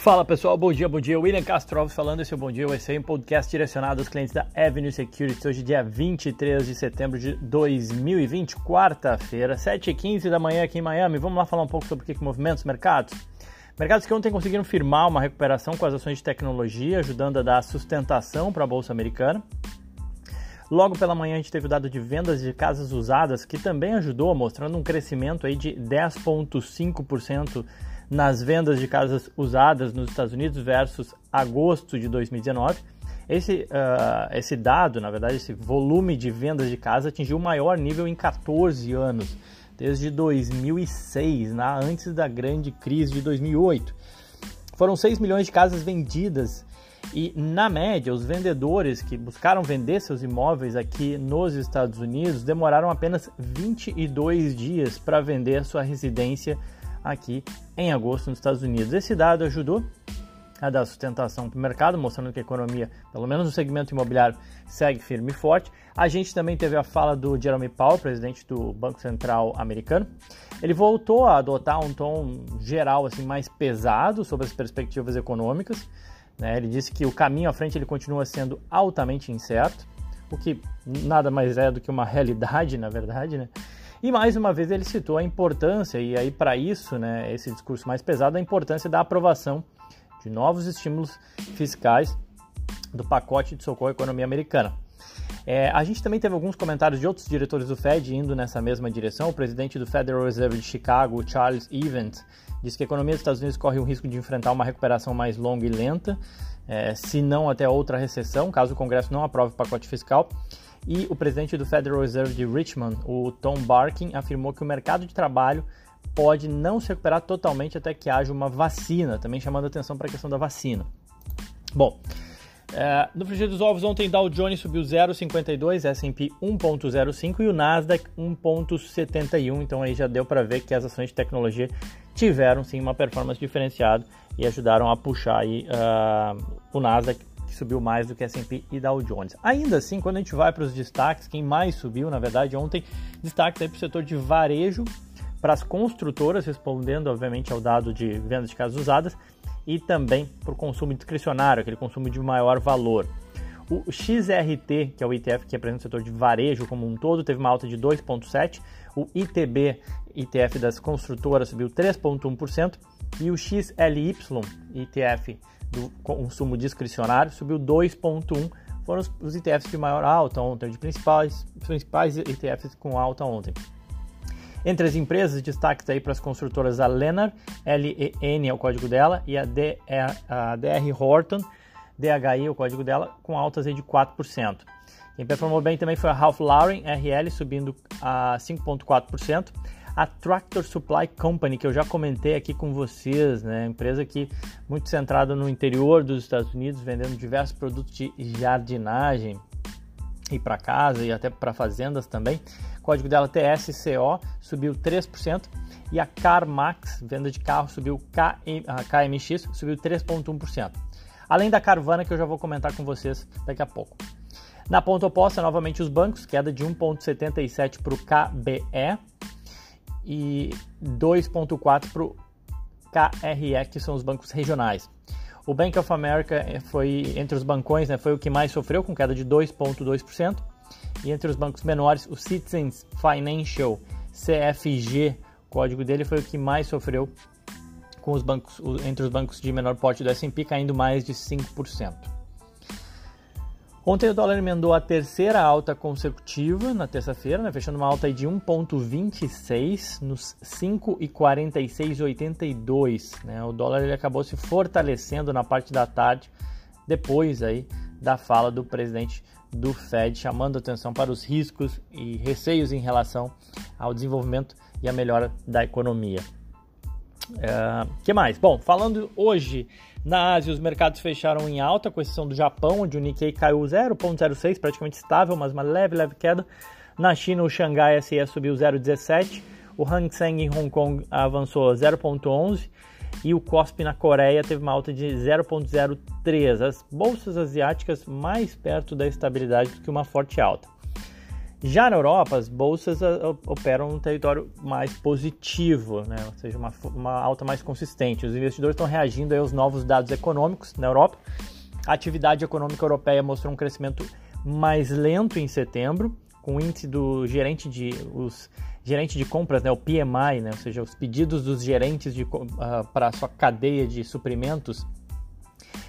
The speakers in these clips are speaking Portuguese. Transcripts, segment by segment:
Fala pessoal, bom dia, bom dia. William Castro falando, esse é o Bom Dia ser um podcast direcionado aos clientes da Avenue Security. Hoje, dia 23 de setembro de 2020, quarta-feira, 7h15 da manhã aqui em Miami. Vamos lá falar um pouco sobre o que movimenta os mercados? Mercados que ontem conseguiram firmar uma recuperação com as ações de tecnologia, ajudando a dar sustentação para a Bolsa Americana. Logo pela manhã a gente teve o dado de vendas de casas usadas, que também ajudou, mostrando um crescimento aí de 10,5% nas vendas de casas usadas nos Estados Unidos versus agosto de 2019. Esse, uh, esse dado, na verdade, esse volume de vendas de casa atingiu o maior nível em 14 anos, desde 2006, na, antes da grande crise de 2008. Foram 6 milhões de casas vendidas e, na média, os vendedores que buscaram vender seus imóveis aqui nos Estados Unidos demoraram apenas 22 dias para vender sua residência aqui em agosto nos Estados Unidos. Esse dado ajudou a dar sustentação para o mercado, mostrando que a economia, pelo menos no segmento imobiliário, segue firme e forte. A gente também teve a fala do Jeremy Powell, presidente do Banco Central americano. Ele voltou a adotar um tom geral assim mais pesado sobre as perspectivas econômicas. Né? Ele disse que o caminho à frente ele continua sendo altamente incerto, o que nada mais é do que uma realidade, na verdade, né? E mais uma vez ele citou a importância, e aí para isso, né, esse discurso mais pesado, a importância da aprovação de novos estímulos fiscais do pacote de socorro à economia americana. É, a gente também teve alguns comentários de outros diretores do Fed indo nessa mesma direção. O presidente do Federal Reserve de Chicago, Charles Evans, disse que a economia dos Estados Unidos corre o risco de enfrentar uma recuperação mais longa e lenta, é, se não até outra recessão, caso o Congresso não aprove o pacote fiscal. E o presidente do Federal Reserve de Richmond, o Tom Barkin, afirmou que o mercado de trabalho pode não se recuperar totalmente até que haja uma vacina, também chamando atenção para a questão da vacina. Bom, é, no frigir dos ovos, ontem Dow Jones subiu 0,52, S&P 1,05 e o Nasdaq 1,71. Então aí já deu para ver que as ações de tecnologia tiveram sim uma performance diferenciada e ajudaram a puxar aí, uh, o Nasdaq que subiu mais do que S&P e Dow Jones. Ainda assim, quando a gente vai para os destaques, quem mais subiu, na verdade, ontem, destaques aí para o setor de varejo, para as construtoras, respondendo, obviamente, ao dado de vendas de casas usadas, e também para o consumo discricionário, aquele consumo de maior valor. O XRT, que é o ETF que representa o setor de varejo como um todo, teve uma alta de 2,7%. O ITB, ETF das construtoras, subiu 3,1%. E o XLY, ETF do consumo discricionário subiu 2,1%. Foram os, ETFs de maior alta ontem, de principais, principais ETFs com alta ontem. Entre as empresas, destaques aí para as construtoras a Lennar, LEN é o código dela, e a, é a DR Horton, DHI é o código dela, com altas aí de 4%. Quem performou bem também foi a Ralph Lauren, RL, subindo a 5,4% a Tractor Supply Company, que eu já comentei aqui com vocês, né? Empresa que muito centrada no interior dos Estados Unidos, vendendo diversos produtos de jardinagem e para casa e até para fazendas também. O código dela TSCO subiu 3% e a CarMax, venda de carro, subiu KM, a KMX, subiu 3.1%. Além da Carvana que eu já vou comentar com vocês daqui a pouco. Na ponta oposta, novamente os bancos, queda de 1,77 para o KBE, e 2,4 para o KRE, que são os bancos regionais. O Bank of America eh, foi entre os bancões, né, foi o que mais sofreu, com queda de 2,2%. E entre os bancos menores, o Citizens Financial CFG, código dele foi o que mais sofreu com os bancos, entre os bancos de menor porte do S&P, caindo mais de 5%. Ontem o dólar emendou a terceira alta consecutiva na terça-feira, né, fechando uma alta de 1,26 nos 5,4682. Né? O dólar ele acabou se fortalecendo na parte da tarde, depois aí da fala do presidente do Fed, chamando atenção para os riscos e receios em relação ao desenvolvimento e a melhora da economia. Uh, que mais? Bom, falando hoje na Ásia, os mercados fecharam em alta, com exceção do Japão, onde o Nikkei caiu 0,06, praticamente estável, mas uma leve, leve queda. Na China, o Xangai SE subiu 0,17, o Hang Seng em Hong Kong avançou 0,11 e o KOSPI na Coreia teve uma alta de 0,03. As bolsas asiáticas mais perto da estabilidade do que uma forte alta. Já na Europa, as bolsas operam num território mais positivo, né? ou seja, uma, uma alta mais consistente. Os investidores estão reagindo aos novos dados econômicos na Europa. A atividade econômica europeia mostrou um crescimento mais lento em setembro, com o índice do gerente de os gerente de compras, né, o PMI, né, ou seja, os pedidos dos gerentes uh, para a sua cadeia de suprimentos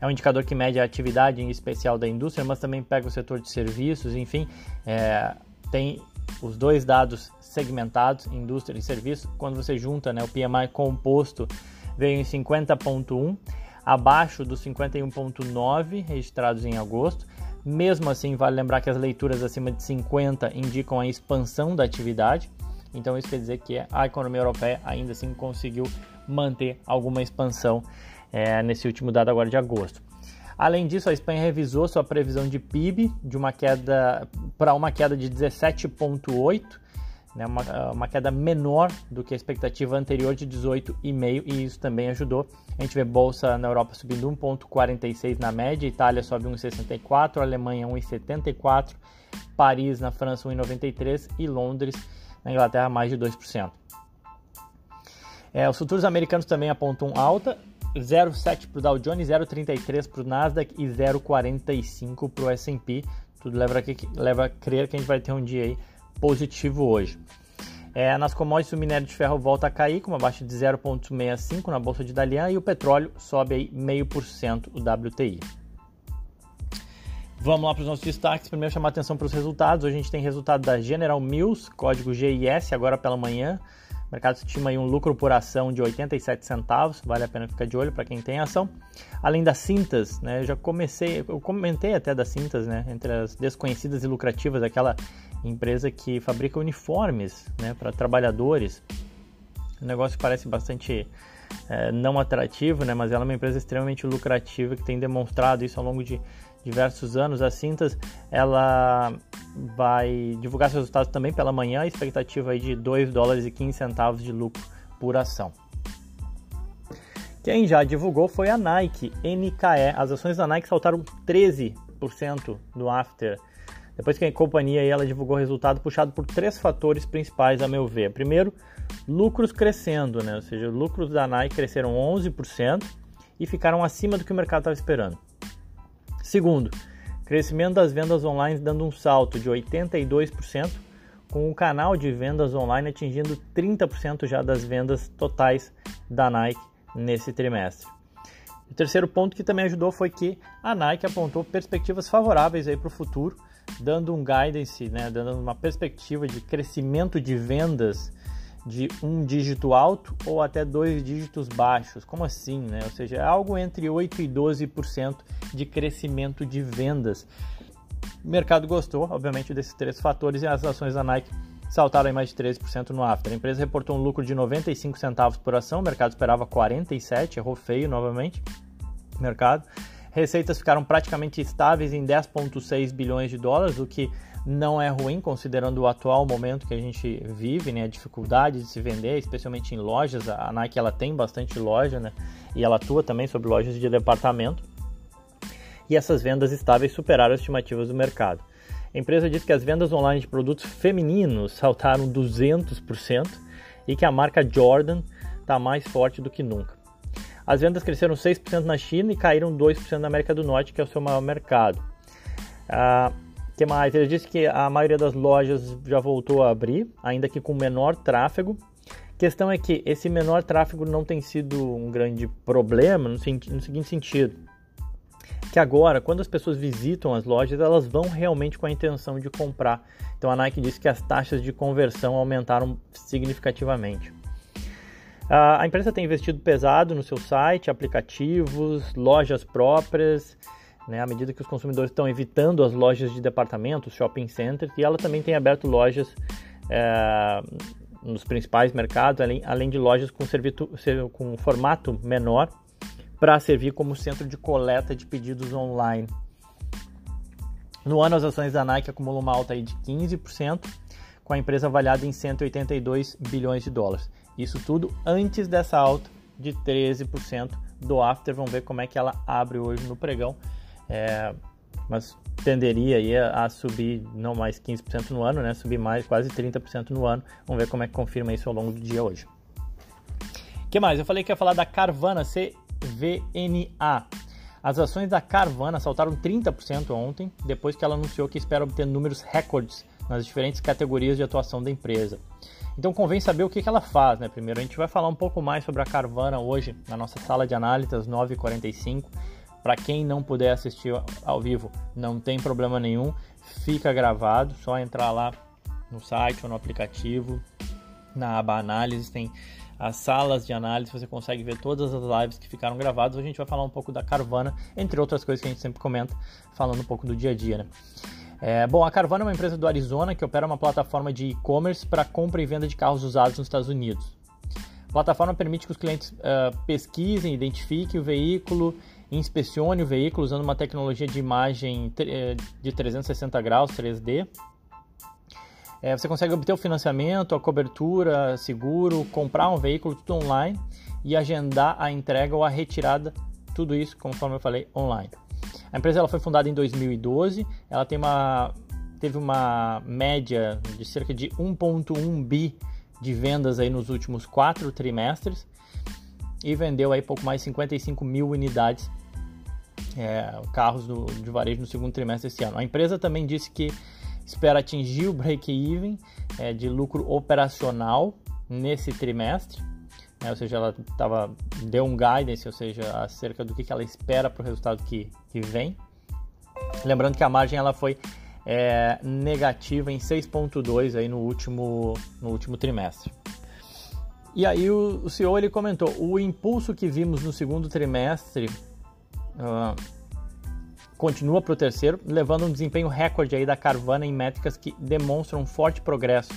é um indicador que mede a atividade em especial da indústria, mas também pega o setor de serviços, enfim, é, tem os dois dados segmentados, indústria e serviços, quando você junta né, o PMI composto, veio em 50.1, abaixo dos 51.9 registrados em agosto. Mesmo assim, vale lembrar que as leituras acima de 50 indicam a expansão da atividade. Então isso quer dizer que a economia europeia ainda assim conseguiu manter alguma expansão é, nesse último dado agora de agosto. Além disso, a Espanha revisou sua previsão de PIB de uma queda para uma queda de 17,8, né, uma, uma queda menor do que a expectativa anterior de 18,5 e isso também ajudou. A gente vê bolsa na Europa subindo 1,46 na média, Itália sobe 1,64, Alemanha 1,74, Paris na França 1,93 e Londres na Inglaterra mais de 2%. É, os futuros americanos também apontam alta, 0,7 para o Dow Jones, 0,33 para o Nasdaq e 0,45 para o S&P. Tudo leva a, leva a crer que a gente vai ter um dia aí positivo hoje. É, nas commodities, o minério de ferro volta a cair, com uma baixa de 0,65 na bolsa de Dalian e o petróleo sobe aí 0,5% o WTI. Vamos lá para os nossos destaques. Primeiro, chamar atenção para os resultados. Hoje a gente tem resultado da General Mills, código GIS, agora pela manhã. O mercado estima aí um lucro por ação de 87 centavos, vale a pena ficar de olho para quem tem ação. Além das cintas, né, eu já comecei, eu comentei até das cintas, né, entre as desconhecidas e lucrativas, aquela empresa que fabrica uniformes, né, para trabalhadores. O negócio parece bastante é, não atrativo, né, mas ela é uma empresa extremamente lucrativa que tem demonstrado isso ao longo de diversos anos. A Cintas, ela vai divulgar seus resultados também pela manhã, expectativa aí de 2 dólares e 15 centavos de lucro por ação. Quem já divulgou foi a Nike, NKE. As ações da Nike saltaram 13% no after. Depois que a companhia ela divulgou resultado puxado por três fatores principais, a meu ver. Primeiro, lucros crescendo, né? ou seja, lucros da Nike cresceram 11% e ficaram acima do que o mercado estava esperando. Segundo, Crescimento das vendas online dando um salto de 82%, com o canal de vendas online atingindo 30% já das vendas totais da Nike nesse trimestre. O terceiro ponto que também ajudou foi que a Nike apontou perspectivas favoráveis para o futuro, dando um guidance, né, dando uma perspectiva de crescimento de vendas de um dígito alto ou até dois dígitos baixos. Como assim? Né? Ou seja, é algo entre 8% e 12% de crescimento de vendas. O mercado gostou, obviamente, desses três fatores e as ações da Nike saltaram em mais de 13% no after. A empresa reportou um lucro de 95 centavos por ação, o mercado esperava 47, errou feio novamente mercado. Receitas ficaram praticamente estáveis em 10,6 bilhões de dólares, o que não é ruim considerando o atual momento que a gente vive, né, a dificuldade de se vender, especialmente em lojas. A Nike ela tem bastante loja, né, e ela atua também sobre lojas de departamento. E essas vendas estáveis superaram as estimativas do mercado. A empresa diz que as vendas online de produtos femininos saltaram 200% e que a marca Jordan está mais forte do que nunca. As vendas cresceram 6% na China e caíram 2% na América do Norte, que é o seu maior mercado. Ah, que mais? Ele disse que a maioria das lojas já voltou a abrir, ainda que com menor tráfego. Questão é que esse menor tráfego não tem sido um grande problema no, no seguinte sentido. Que agora, quando as pessoas visitam as lojas, elas vão realmente com a intenção de comprar. Então a Nike disse que as taxas de conversão aumentaram significativamente. A empresa tem investido pesado no seu site, aplicativos, lojas próprias, né, à medida que os consumidores estão evitando as lojas de departamentos, shopping centers, e ela também tem aberto lojas é, nos principais mercados, além, além de lojas com, servito, com formato menor, para servir como centro de coleta de pedidos online. No ano, as ações da Nike acumulam uma alta de 15%, com a empresa avaliada em 182 bilhões de dólares. Isso tudo antes dessa alta de 13% do after. Vamos ver como é que ela abre hoje no pregão. É, mas tenderia aí a, a, subir não mais 15% no ano, né? Subir mais quase 30% no ano. Vamos ver como é que confirma isso ao longo do dia hoje. O que mais? Eu falei que ia falar da Carvana, CVNA. As ações da Carvana saltaram 30% ontem, depois que ela anunciou que espera obter números recordes nas diferentes categorias de atuação da empresa. Então convém saber o que, que ela faz, né? Primeiro a gente vai falar um pouco mais sobre a Carvana hoje na nossa sala de análise às 9h45. Para quem não puder assistir ao vivo, não tem problema nenhum, fica gravado, só entrar lá no site ou no aplicativo, na aba análise, tem as salas de análise, você consegue ver todas as lives que ficaram gravadas. Hoje a gente vai falar um pouco da Carvana, entre outras coisas que a gente sempre comenta, falando um pouco do dia a dia, né? É, bom, a Carvana é uma empresa do Arizona que opera uma plataforma de e-commerce para compra e venda de carros usados nos Estados Unidos. A plataforma permite que os clientes uh, pesquisem, identifiquem o veículo, inspecione o veículo usando uma tecnologia de imagem eh, de 360 graus 3D. É, você consegue obter o financiamento, a cobertura, seguro, comprar um veículo tudo online e agendar a entrega ou a retirada, tudo isso, conforme eu falei, online. A empresa ela foi fundada em 2012, ela tem uma, teve uma média de cerca de 1,1 bi de vendas aí nos últimos quatro trimestres e vendeu aí pouco mais de 55 mil unidades é, carros do, de varejo no segundo trimestre desse ano. A empresa também disse que espera atingir o break-even é, de lucro operacional nesse trimestre, né, ou seja, ela tava, deu um guidance, ou seja, acerca do que, que ela espera para o resultado que, que vem. Lembrando que a margem ela foi é, negativa em 6,2 aí no último, no último trimestre. E aí o, o CEO ele comentou, o impulso que vimos no segundo trimestre uh, continua para o terceiro, levando um desempenho recorde aí da Carvana em métricas que demonstram um forte progresso,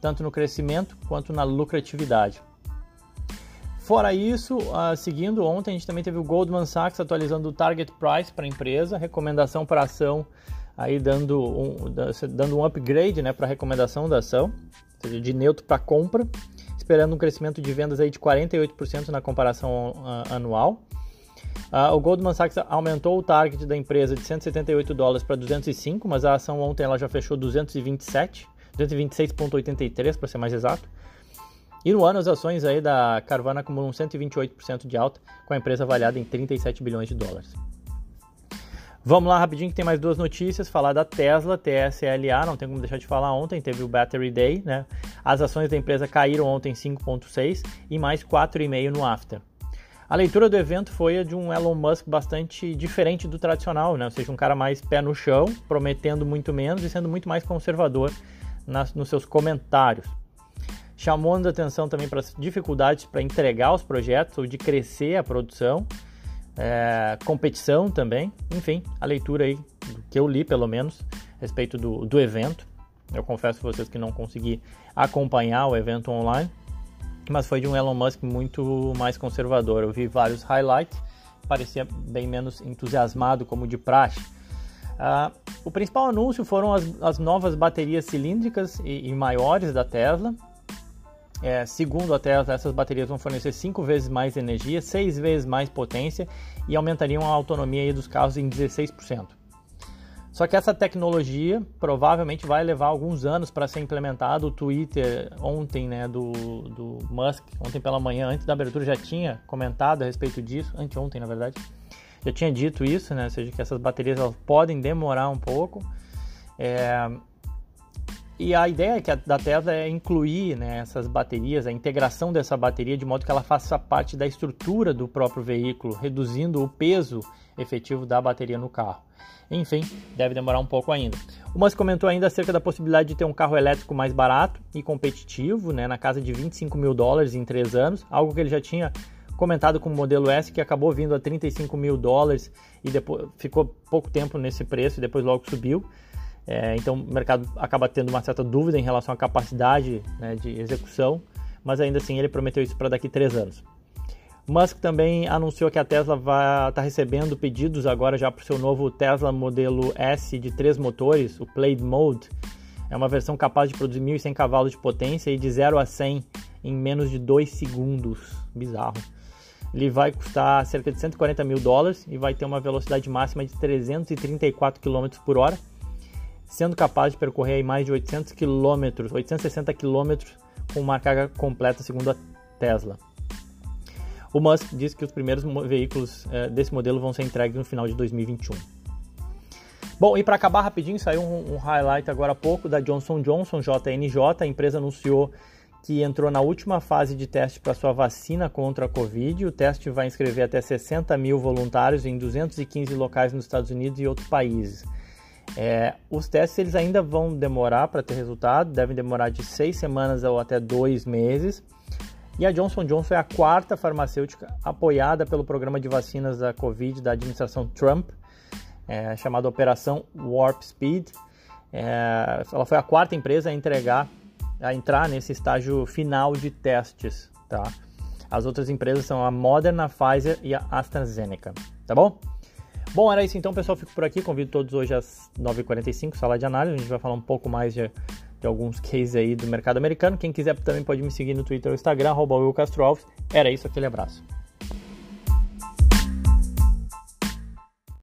tanto no crescimento quanto na lucratividade. Fora isso, uh, seguindo ontem, a gente também teve o Goldman Sachs atualizando o target price para a empresa, recomendação para ação, aí dando um, dando um upgrade né, para a recomendação da ação, seja, de neutro para compra, esperando um crescimento de vendas aí de 48% na comparação uh, anual. Uh, o Goldman Sachs aumentou o target da empresa de 178 dólares para 205, mas a ação ontem ela já fechou 227, 226,83 para ser mais exato. E no ano as ações aí da Carvana acumulam 128% de alta, com a empresa avaliada em 37 bilhões de dólares. Vamos lá rapidinho que tem mais duas notícias, falar da Tesla, TSLA, não tem como deixar de falar ontem, teve o Battery Day, né? As ações da empresa caíram ontem 5.6 e mais 4,5 no after. A leitura do evento foi a de um Elon Musk bastante diferente do tradicional, né? ou seja, um cara mais pé no chão, prometendo muito menos e sendo muito mais conservador nas, nos seus comentários. Chamando atenção também para as dificuldades para entregar os projetos ou de crescer a produção, é, competição também, enfim, a leitura aí que eu li pelo menos a respeito do, do evento. Eu confesso a vocês que não consegui acompanhar o evento online, mas foi de um Elon Musk muito mais conservador. Eu vi vários highlights, parecia bem menos entusiasmado como de praxe. Uh, o principal anúncio foram as, as novas baterias cilíndricas e, e maiores da Tesla. É, segundo a Tesla, essas baterias vão fornecer 5 vezes mais energia, 6 vezes mais potência e aumentariam a autonomia dos carros em 16%. Só que essa tecnologia provavelmente vai levar alguns anos para ser implementada. O Twitter ontem, né, do, do Musk, ontem pela manhã, antes da abertura, já tinha comentado a respeito disso, anteontem na verdade, já tinha dito isso, né, ou seja, que essas baterias elas podem demorar um pouco. É, e a ideia que a, da Tesla é incluir né, essas baterias, a integração dessa bateria de modo que ela faça parte da estrutura do próprio veículo, reduzindo o peso efetivo da bateria no carro. Enfim, deve demorar um pouco ainda. O Musk comentou ainda acerca da possibilidade de ter um carro elétrico mais barato e competitivo, né, na casa de 25 mil dólares em 3 anos, algo que ele já tinha comentado com o modelo S, que acabou vindo a 35 mil dólares e depois ficou pouco tempo nesse preço e depois logo subiu. É, então o mercado acaba tendo uma certa dúvida em relação à capacidade né, de execução, mas ainda assim ele prometeu isso para daqui a três anos. Musk também anunciou que a Tesla vai estar tá recebendo pedidos agora já para o seu novo Tesla modelo S de três motores, o Plate Mode. É uma versão capaz de produzir 1.100 cavalos de potência e de 0 a 100 em menos de 2 segundos. Bizarro. ele vai custar cerca de 140 mil dólares e vai ter uma velocidade máxima de 334 km por hora, sendo capaz de percorrer mais de 800 km, 860 km com uma carga completa, segundo a Tesla. O Musk disse que os primeiros veículos eh, desse modelo vão ser entregues no final de 2021. Bom, e para acabar rapidinho, saiu um, um, highlight agora há pouco da Johnson Johnson, JNJ. A empresa anunciou que entrou na última fase de teste para sua vacina contra a Covid. O teste vai inscrever até 60 mil voluntários em 215 locais nos Estados Unidos e outros países. É, os testes eles ainda vão demorar para ter resultado, devem demorar de seis semanas ou até dois meses. E a Johnson Johnson é a quarta farmacêutica apoiada pelo programa de vacinas da Covid da administração Trump, é, chamada Operação Warp Speed. É, ela foi a quarta empresa a entregar, a entrar nesse estágio final de testes, tá? As outras empresas são a Moderna, a Pfizer e a AstraZeneca, tá bom? Bom, era isso então, pessoal. Fico por aqui. Convido todos hoje às 9h45, sala de análise. A gente vai falar um pouco mais de, de alguns cases aí do mercado americano. Quem quiser também pode me seguir no Twitter ou Instagram, arroba. Era isso, aquele abraço.